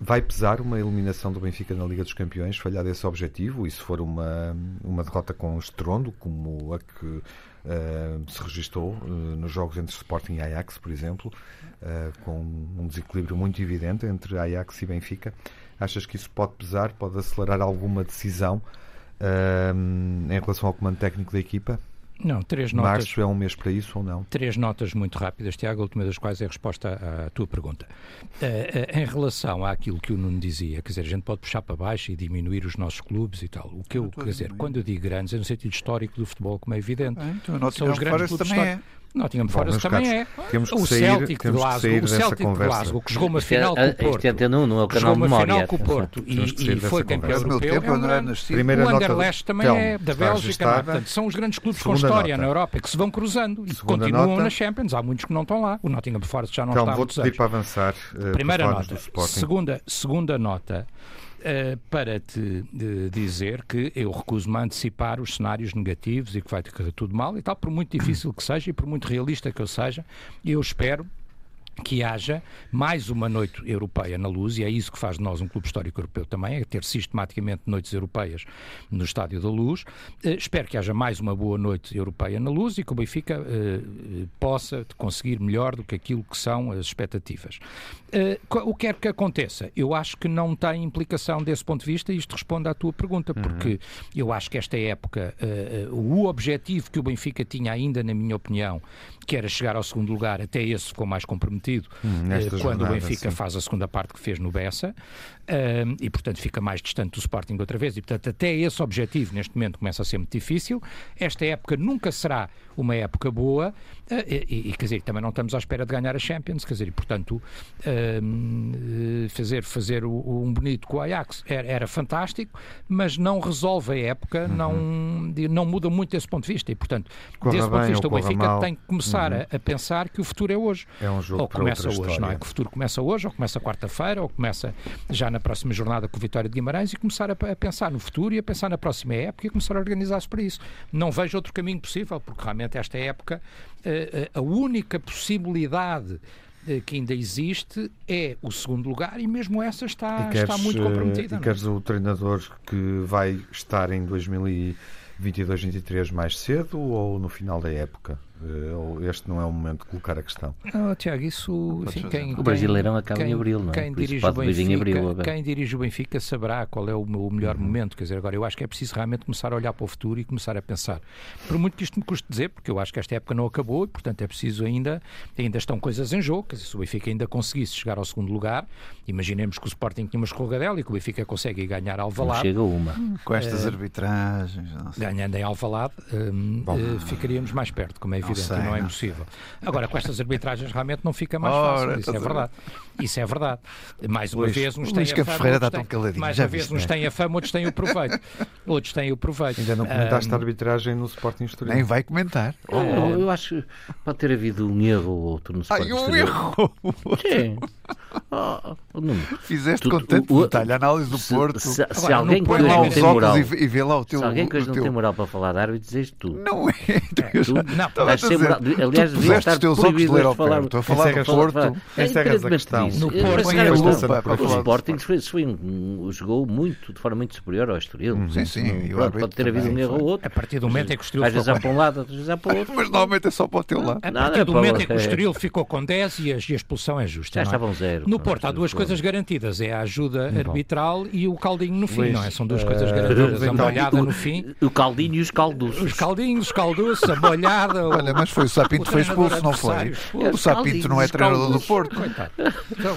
Vai pesar uma eliminação do Benfica na Liga dos Campeões, falhar esse objetivo, e se for uma, uma derrota com estrondo, como a que uh, se registou uh, nos jogos entre Sporting e Ajax, por exemplo, uh, com um desequilíbrio muito evidente entre Ajax e Benfica. Achas que isso pode pesar, pode acelerar alguma decisão em relação ao comando técnico da equipa? Não, três notas. Março é um mês para isso ou não? Três notas muito rápidas, Tiago, a última das quais é a resposta à tua pergunta. Uh, uh, em relação àquilo que o Nuno dizia, quer dizer, a gente pode puxar para baixo e diminuir os nossos clubes e tal. O que eu, quer dizer, quando eu digo grandes, é no sentido histórico do futebol, como é evidente. É, então, São os grandes clubes também é. Nottingham Forest também é. Temos que o sair, Celtic temos de Glasgow, o Celtic de Glasgow, que jogou uma final é, com o Porto. É não, não é o canal jogou uma final com o Porto e, e foi campeão europeu. Tempo, é um grande... Primeira o Anderlecht também é da Bélgica. É? Portanto, são os grandes clubes com história nota. na Europa que se vão cruzando e que continuam nota. na Champions. Há muitos que não estão lá. O Nottingham Forest já não Telmo, está há muitos anos. para avançar. Uh, Primeira nota. Segunda, segunda nota. Uh, para te dizer que eu recuso-me a antecipar os cenários negativos e que vai correr tudo mal e tal, por muito difícil que seja e por muito realista que eu seja, eu espero que haja mais uma noite europeia na luz, e é isso que faz de nós um clube histórico europeu também, é ter sistematicamente noites europeias no Estádio da Luz. Uh, espero que haja mais uma boa noite europeia na luz e que o Benfica uh, possa conseguir melhor do que aquilo que são as expectativas. O que quer que aconteça, eu acho que não tem implicação desse ponto de vista, e isto responde à tua pergunta, uhum. porque uhum. eu acho que esta época, o objetivo que o Benfica tinha ainda, na minha opinião, que era chegar ao segundo lugar, até esse ficou mais comprometido hum, eh, quando o Benfica sim. faz a segunda parte que fez no Bessa uh, e, portanto, fica mais distante do Sporting outra vez. E, portanto, até esse objetivo neste momento começa a ser muito difícil. Esta época nunca será uma época boa uh, e, e, quer dizer, também não estamos à espera de ganhar a Champions, quer dizer, e, portanto, uh, fazer, fazer o, um bonito com o Ajax era, era, fantástico, mas não resolve a época, uhum. não, não muda muito esse ponto de vista e, portanto, corra desse ponto de vista, o Benfica mal. tem que começar uhum. a, a, pensar que o futuro é hoje. É um jogo ou começa hoje, história. não é? Que o futuro começa hoje, ou começa quarta-feira, ou começa já na próxima jornada com o Vitória de Guimarães e começar a, a pensar no futuro e a pensar na próxima época e começar a organizar-se para isso. Não vejo outro caminho possível, porque realmente esta época a, a única possibilidade eh, que ainda existe é o segundo lugar e mesmo essa está, queres, está muito comprometida. E queres o treinador que vai estar em 2022, 2023 mais cedo ou no final da época? Eh, este não é o momento de colocar a questão. Oh, Tiago, isso. Enfim, quem, o Brasileirão acaba quem, em abril, não é? Quem dirige, o Benfica, abril, quem dirige o Benfica saberá qual é o, o melhor uhum. momento. Quer dizer, agora eu acho que é preciso realmente começar a olhar para o futuro e começar a pensar. Por muito que isto me custe dizer, porque eu acho que esta época não acabou e, portanto, é preciso ainda. Ainda estão coisas em jogo. Quer dizer, se o Benfica ainda conseguisse chegar ao segundo lugar, imaginemos que o Sporting tinha uma escorregadela e que o Benfica consegue ganhar Alvalade. Não chega uma. Com estas uh, arbitragens. Ganhando em Alvalade, um, uh, ficaríamos mais perto, como é evidente, sei, e não é não. impossível. Agora, com estas arbitragens realmente não fica mais Ora, fácil, isso é a ver? verdade. Isso é verdade. Mais uma Luís- vez, uns Luís têm a fama, Ferreira outros está tão têm- caladinho, mais uma vez, uns né? têm a fama, outros têm o proveito. outros têm o proveito. Ainda não comentaste a Ahm, arbitragem no Sporting Estoril. Nem vai comentar. Eu, eu acho que pode ter havido um erro ou outro no Ai, Sporting. um Estoril. erro! Sim. Oh, oh, Nuno, Fizeste Tu- com tanto o- detalhe a análise do se, Porto. se- se Agora, alguém que hoje Põe lá não os tem moral, e vê, e vê lá o teu. se alguém que hoje não teu- tem moral para falar de árbitros, és tu. Não é. És tu. Não, Vais a ser dizer, moral- Aliás, tu devia estar os teus óculos de proibido ler de ao falar. Estou a falar do Porto. Falar- Encerras a independentemente questão. No Porto, lupa para O Sporting um, jogou muito, de forma muito superior ao Estoril. Sim, sim, pode ter havido um erro ou outro. A partir do momento em que o Estoril Às vezes há para um lado, outras vezes há para o outro. Mas normalmente é só para o teu lado. A partir é do momento em que o é- Estoril ficou com 10 e a, expulsão é justa. Já é? estavam zero. No Porto há duas coisas garantidas: é a ajuda arbitral e o caldinho no fim, não é? São duas coisas eh, garantidas. A então, molhada no fim, O caldinho e os calduços. os caldinhos, os calduços, a molhada. o- Olha, mas foi o Sapinto o que foi expulso, não foi? O Sapinto não é treinador do. Porto. Coitado.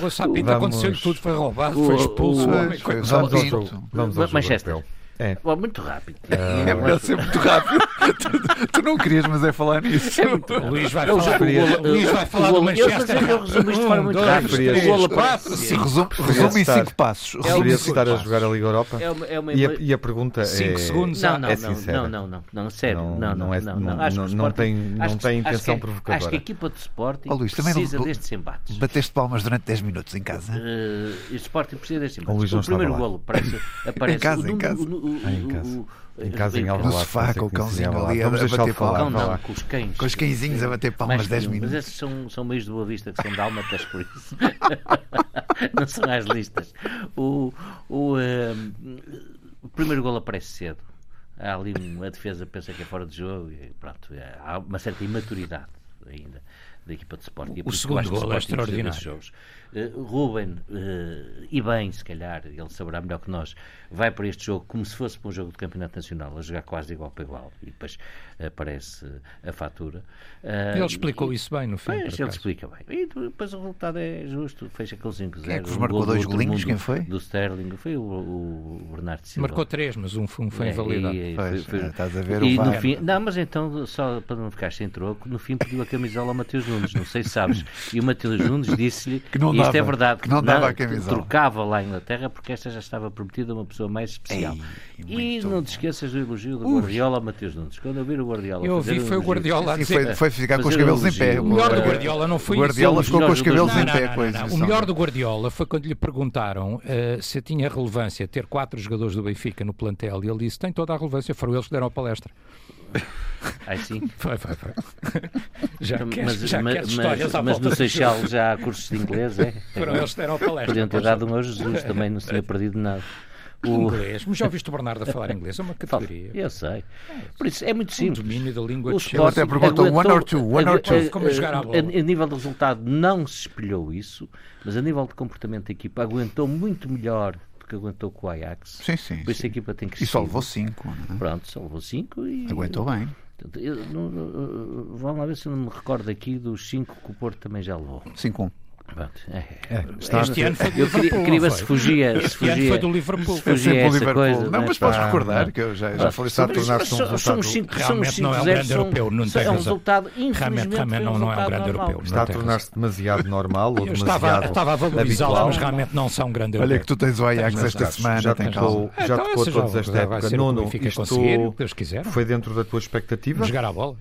O Sapinto aconteceu-lhe tudo, foi roubado, foi expulso. Vamos ao jogo. Vamos ao jogo. É. Bom, muito rápido. É melhor ser muito rápido. tu, tu não querias, mas é falar nisso. O Luís vai Eu falar, já- o Luís vai o falar do eu Manchester. eu resumo isto de forma muito dois, rápida. três, O golo aparece. cinco. Resume, em estar- cinco passos. É cinco estar a jogar a Liga Europa? É uma, é uma E a, e a pergunta Cinco é... segundos. Não, não, É não, sincera. não, não, não, não, sério, Não- não, não, não é- não, não- tem- não intenção que- provocadora. Acho que a equipa de Sporting Luís, não- precisa destes embates. Bateste palmas durante 10 minutos em casa. E o Sporting precisa destes embates. O primeiro golo aparece, Em casa, em casa. O- o- Ah, em o- casa. o- Em casa, em o- Alvalade. No sofá, com o cãozinho ali a- bater palmas. Não, não, com os cães. Com os cãezinhos a bater palmas Mais 10 que um, minutos. Mas esses são, são meios de boa vista que são dálmatas, por isso. não são as listas. O, o, ehm, o primeiro golo aparece cedo. Há ali uma defesa pensa que é fora de jogo e pronto. é, Há uma certa imaturidade ainda da equipa de Sporting. É eu segundo o golo é extraordinário. jogos. Eh, Ruben, eh, e bem, se calhar, ele saberá melhor que nós, vai para este jogo como se fosse para um jogo de campeonato nacional, a jogar quase igual para igual. E depois aparece a fatura. Eh, Ele explicou isso bem no fim. Pois, ele explica bem. E depois o resultado é justo. Fecha aquele 5-0. Quem é que vos Um marcou dois golinhos? Quem foi? Do Sterling. Foi o, o Bernardo Silva. Marcou três, mas um foi, um foi É, invalidado. e- e Pois, foi- foi- é, estás a ver e o no fim, Não, mas então, só para não ficar sem troco, no fim pediu a camisola ao Mateus Nunes, não sei se sabes. E o Mateus Nunes disse-lhe Que não e isto é verdade, que não dava a que camisola. trocava lá em Inglaterra porque esta já estava prometida a uma pessoa mais especial. Ei, e não te esqueças do elogio do Guardiola ao Mateus Nunes. Quando eu vi o Guardiola Eu ouvi, um foi o Guardiola a dizer. foi, foi ficar com os cabelos em pé. O melhor do Guardiola não foi O Guardiola isso. ficou com os cabelos Não, em Não, pé não, a não, não. O melhor do Guardiola foi quando lhe perguntaram eh, se tinha relevância ter quatro jogadores do Benfica no plantel e ele disse: tem toda a relevância, foram eles que deram a palestra. Ai, sim. Foi, foi, foi. Já Mas, queres, já mas- queres histórias à mas volta no Seixal já há cursos de inglês, é? Foram eles que deram a palestra. Podiam ter dado um ao Jesus também, não se tinha perdido nada. O... Inglês. Mas já ouviste o Bernardo a falar inglês? É uma categoria. Eu sei. Por isso é muito simples. domínio da língua O de Ele até perguntou, one or two, one or two. Como a jogar à bola. A, a nível de resultado não se espelhou isso, mas a nível de comportamento da equipa aguentou muito melhor que aguentou com o Ajax. Sim, sim. Por isso a sim. equipa tem que E só levou 5. Pronto, só levou 5 e. Aguentou bem. Eu não- não- vamos lá ver se eu não me recordo aqui dos 5 que o Porto também já levou. 5-1. Pronto, é. está- Este ano foi do Eu queria, Liverpool, queria se foi? fugia. se Este ano fugia- foi do Liverpool. se É fugia essa Liverpool. coisa, não, não é? mas podes Pá, recordar não. que eu já, Ah, já falei está a tornar-se um resultado- os cinco- Realmente os não é um 5-0, grande europeu, não tem É um resultado, Realmente, infelizmente, realmente um não, não é um grande normal. europeu. Está a tornar-se demasiado normal ou Eu estava, demasiado estava a valorizá-los, habitual. mas realmente não são grande Olha europeu. que tu tens o Ajax esta semana, já tocou, Então, tocou todos esta época. Nuno, isto foi dentro da tua expectativa? Jogar à bola.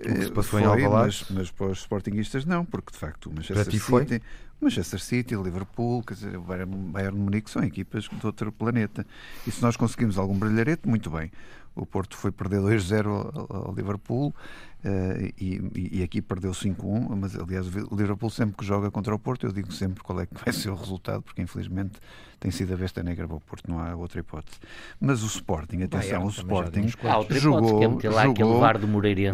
O que se passou em Foi, Alvalade? mas, mas para os Sportingistas não, porque de facto o Manchester foi? City, o Manchester City, Liverpool, quer dizer, o Bayern de Munique são equipas de outro planeta. E se nós conseguimos algum brilharete, muito bem. O Porto foi perder 2-0 ao, ao Liverpool eh, e, e- aqui perdeu 5-1, mas aliás o Liverpool sempre que joga contra o Porto, eu digo sempre qual é que vai ser o resultado, porque infelizmente tem sido a besta negra para o Porto, não há outra hipótese. Mas o Sporting, atenção, Bayern o Sporting jogou, que é jogou,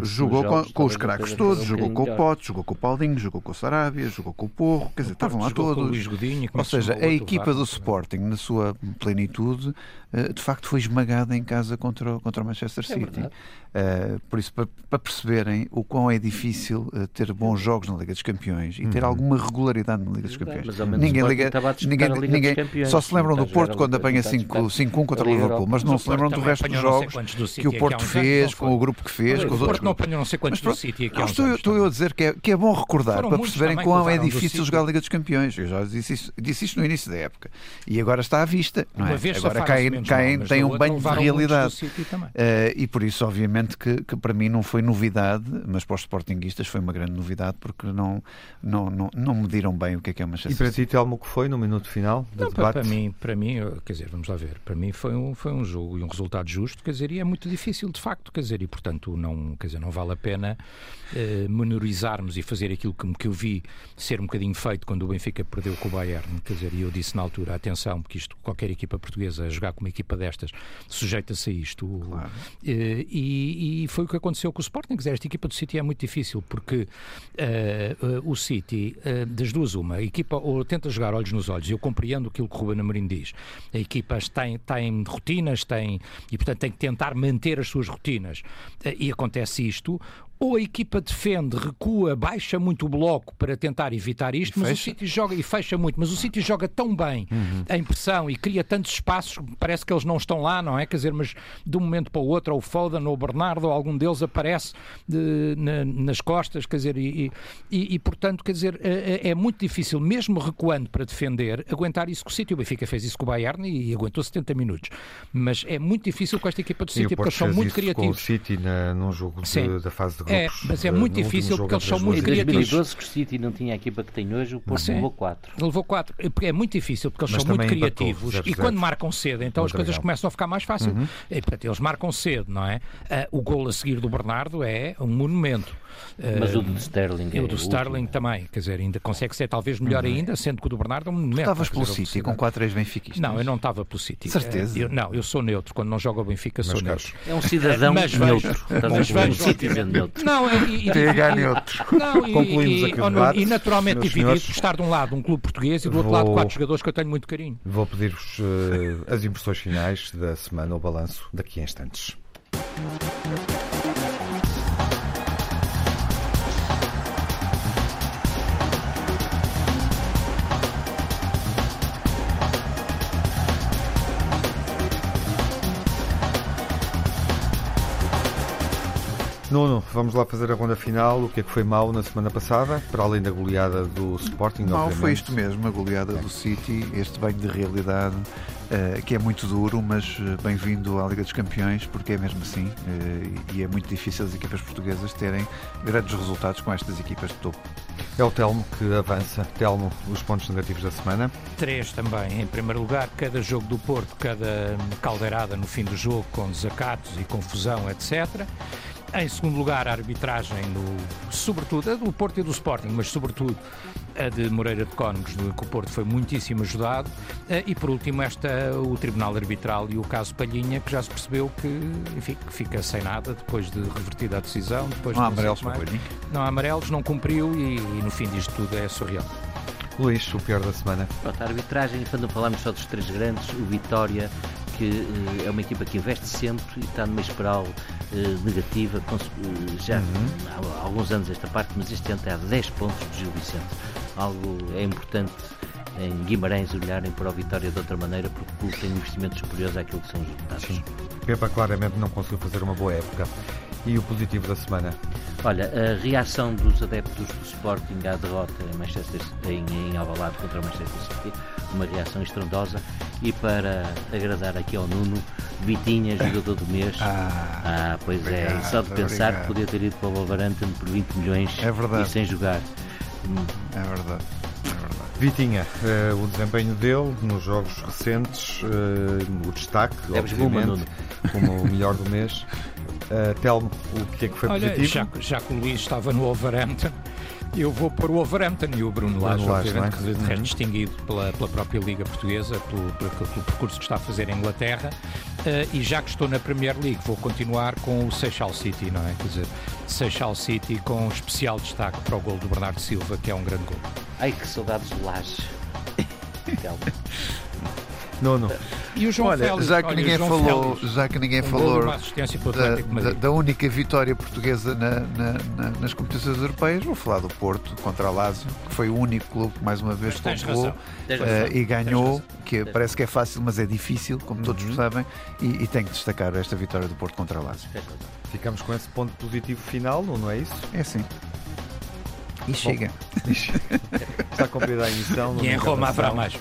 jogou com, com os craques todos, fosse um jogou com o. Pote, jogou com o Paulinho, jogou com o Sarabia, jogou com o Porro, quer dizer, estavam lá todos. Godinho, Ou seja, a equipa do é? Sporting, na sua plenitude, eh, de facto foi esmagada em casa contra, contra o Manchester É City. Uh, por isso, para, para, perceberem o quão é difícil uh, ter bons jogos na Liga dos Campeões e ter uhum. alguma regularidade na Liga dos Campeões. Mas, ninguém liga, ninguém, Liga ninguém Campeões, só se lembram do Porto quando apanha 5-1 contra o Liverpool, mas não se lembram do resto dos jogos que o Porto fez, com o grupo que fez, com os outros. O Porto não apanhou não sei quantos do City aqui Estou, estou eu a dizer que é, que é bom recordar para perceberem quão é difícil jogar a Liga dos Campeões. Eu já disse isto no início da época e agora está à vista. Não é? Agora caem, tem um banho de realidade. Uh, e por isso, obviamente, que, para mim não foi novidade, mas para os sportinguistas foi uma grande novidade porque não, não, não, não mediram bem o que é que é uma Manchester E para ti, Telmo, que foi no minuto final do não, debate? Para, mim, para mim, quer dizer, vamos lá ver, para mim foi um, foi um jogo e um resultado justo, quer dizer, e é muito difícil de facto, quer dizer, e portanto não, quer dizer, não vale a pena uh, menorizarmos e fazer aquilo que, que eu vi ser um bocadinho feito quando o Benfica perdeu com o Bayern, quer dizer, e eu disse na altura, atenção, porque isto, qualquer equipa portuguesa a jogar com uma equipa destas sujeita-se a isto. Claro. Uh, e, e, foi o que aconteceu com o Sporting. Quer dizer, esta equipa do City é muito difícil porque uh, o City, das duas, uma, a equipa ou tenta jogar olhos nos olhos, eu compreendo aquilo que o Ruben Amorim diz. A equipa tem, tem rotinas, tem, e portanto tem que tentar manter as suas rotinas. e acontece isto, ou a equipa defende, recua, baixa muito o bloco para tentar evitar isto, e mas fecha. o City joga e fecha muito, mas o City joga tão bem uhum. a impressão e cria tantos espaços, parece que eles não estão lá, não é? Quer dizer, mas de um momento para o outro, ou o Foden ou o Bernardo, ou algum deles aparece de, na, nas costas, quer dizer, e, e, e, portanto, quer dizer, é, é, muito difícil, mesmo recuando para defender, aguentar isso com o City. O Benfica fez isso com o Bayern e, aguentou 70 minutos, mas é muito difícil com esta equipa do City, porque eles são muito criativos. Com o City na, num jogo de, da fase de é, mas é muito difícil porque eles são muito criativos. Em 2012, que o City não tinha a equipa que tem hoje, o Porto Sim. levou 4. Levou 4. É muito difícil porque eles mas são muito criativos e quando marcam cedo, então as coisas começam a ficar mais fáceis. Uhum. E, portanto, eles marcam cedo, não é? Uh, o gol a seguir do Bernardo é um monumento. Mas o do Sterling é O do Sterling último. também, quer dizer, ainda consegue ser talvez melhor uhum. ainda, sendo que o do Bernardo é um monumento. Estavas pelo City com 4 ex benfiquistas? Não, eu não estava pelo City. Certeza? Eu, não, eu sou neutro. Quando não jogo ao Benfica, sou neutro. É um cidadão mas neutro. Mas vamos, neutro. Não, e, TH neutro. Não, e, aqui o debate, e naturalmente dividido por estar de um lado um clube português e do outro lado quatro jogadores que eu tenho muito carinho. Vou pedir-vos uh, as impressões finais da semana, o balanço, daqui a instantes. Nuno, vamos lá fazer a ronda final. O que é que foi mau na semana passada, para além da goleada do Sporting? Mal foi isto mesmo, a goleada do City, este banho de realidade uh, que é muito duro, mas uh, bem-vindo à Liga dos Campeões, porque é mesmo assim uh, e é muito difícil as equipas portuguesas terem grandes resultados com estas equipas de topo. É o Telmo que avança. Telmo, os pontos negativos da semana? Três também. Em primeiro lugar, cada jogo do Porto, cada caldeirada no fim do jogo, com desacatos e confusão, etc. Em segundo lugar, a arbitragem, do, sobretudo, a do Porto e do Sporting, mas sobretudo a de Moreira de Cónegos, que o Porto foi muitíssimo ajudado. Eh, e por último, esta, o Tribunal Arbitral e o caso Palhinha, que já se percebeu que, enfim, que fica sem nada depois de revertida a decisão. Depois não há amarelos para Palhinha? Não há amarelos, não cumpriu e, e no fim disto tudo é surreal. Luís, o pior da semana. Pronto, a arbitragem, quando falamos só dos três grandes, o Vitória, que uh, é uma equipa que investe sempre e está numa espiral uh, negativa, uh, já uhum. há, alguns anos esta parte, mas este ano está a 10 pontos de Gil Vicente. Algo é importante em Guimarães olharem para a Vitória de outra maneira, porque o clube tem investimentos superiores àquilo que são os resultados. Sim. Pepa claramente não conseguiu fazer uma boa época. E o positivo da semana? Olha, a reação dos adeptos do Sporting à derrota em, Manchester, em, em Alvalade contra o Manchester City, uma reação estrondosa e para agradar aqui ao Nuno, Vitinha, jogador do mês. Ah, ah pois é, obrigado, é, só de pensar obrigado. que podia ter ido para o Wolverhampton por 20 milhões é e sem jogar. É verdade. Vitinha, uh, o desempenho dele nos jogos recentes, uh, o destaque, Deves obviamente, como o melhor do mês. Uh, Telmo, o que é que foi Olha, positivo? Já, já que o Luís estava no Wolverhampton, Eu vou pôr o Wolverhampton e o Bruno Lage, Lage, obviamente, é? de resto Uhum. distinguido pela, pela própria Liga Portuguesa, pelo, pelo- pelo percurso que está a fazer em Inglaterra. Eh, e já que estou na Premier League, vou continuar com o Seixal City, não é? Quer dizer, Seixal City com especial destaque para o gol do Bernardo Silva, que é um grande gol. Ai, que saudades de Laje. Telmo. Nono. E o João Olha, Félix, já que olha, ninguém falou, Félix, já que ninguém um falou da, da- da única vitória portuguesa na- na- na- nas competições europeias, vou falar do Porto contra a Lazio, que foi o único clube que mais uma vez razão. Tens eh, e ganhou, que parece que é fácil, mas é difícil, como todos Uhum. sabem, e, e tenho que destacar esta vitória do Porto contra a Lazio. Ficamos com esse ponto positivo final, não é isso? É assim. E chega. Está cumprida a emissão. E em Roma haverá mais.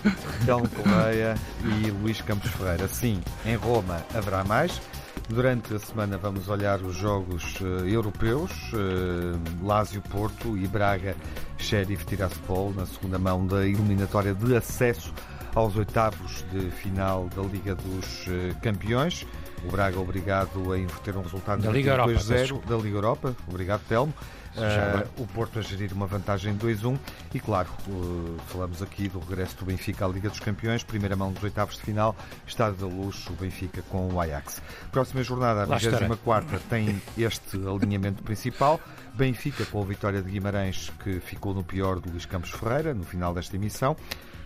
Telmo Correia e Luís Campos Ferreira. Sim, em Roma haverá mais. Durante a semana vamos olhar os jogos eh, europeus, eh, Lásio Porto e Braga Sheriff Tiraspol, na segunda mão da eliminatória de acesso aos oitavos de final da Liga dos eh, Campeões. O Braga obrigado a inverter um resultado Da Liga Europa, peço 2-0 da Liga Europa. Obrigado, Telmo. Agora. o Porto a gerir uma vantagem 2-1 e, claro, uh, falamos aqui do regresso do Benfica à Liga dos Campeões, primeira mão dos oitavos de final, estado da luz, o Benfica com o Ajax. Próxima jornada, a Lá estarei. 24 tem este alinhamento principal. Benfica com a vitória de Guimarães, que ficou no pior do Luís Campos Ferreira, no final desta emissão.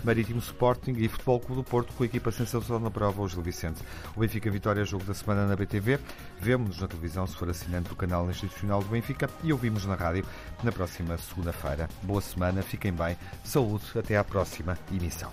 Marítimo Sporting e Futebol Clube do Porto com a equipa sensação na prova, o Gil Vicente. O Benfica Vitória jogo da semana na BTV. Vemo-nos na televisão se for assinante do canal institucional do Benfica e ouvimos na rádio na próxima segunda-feira. Boa semana, fiquem bem, saúde, até à próxima emissão.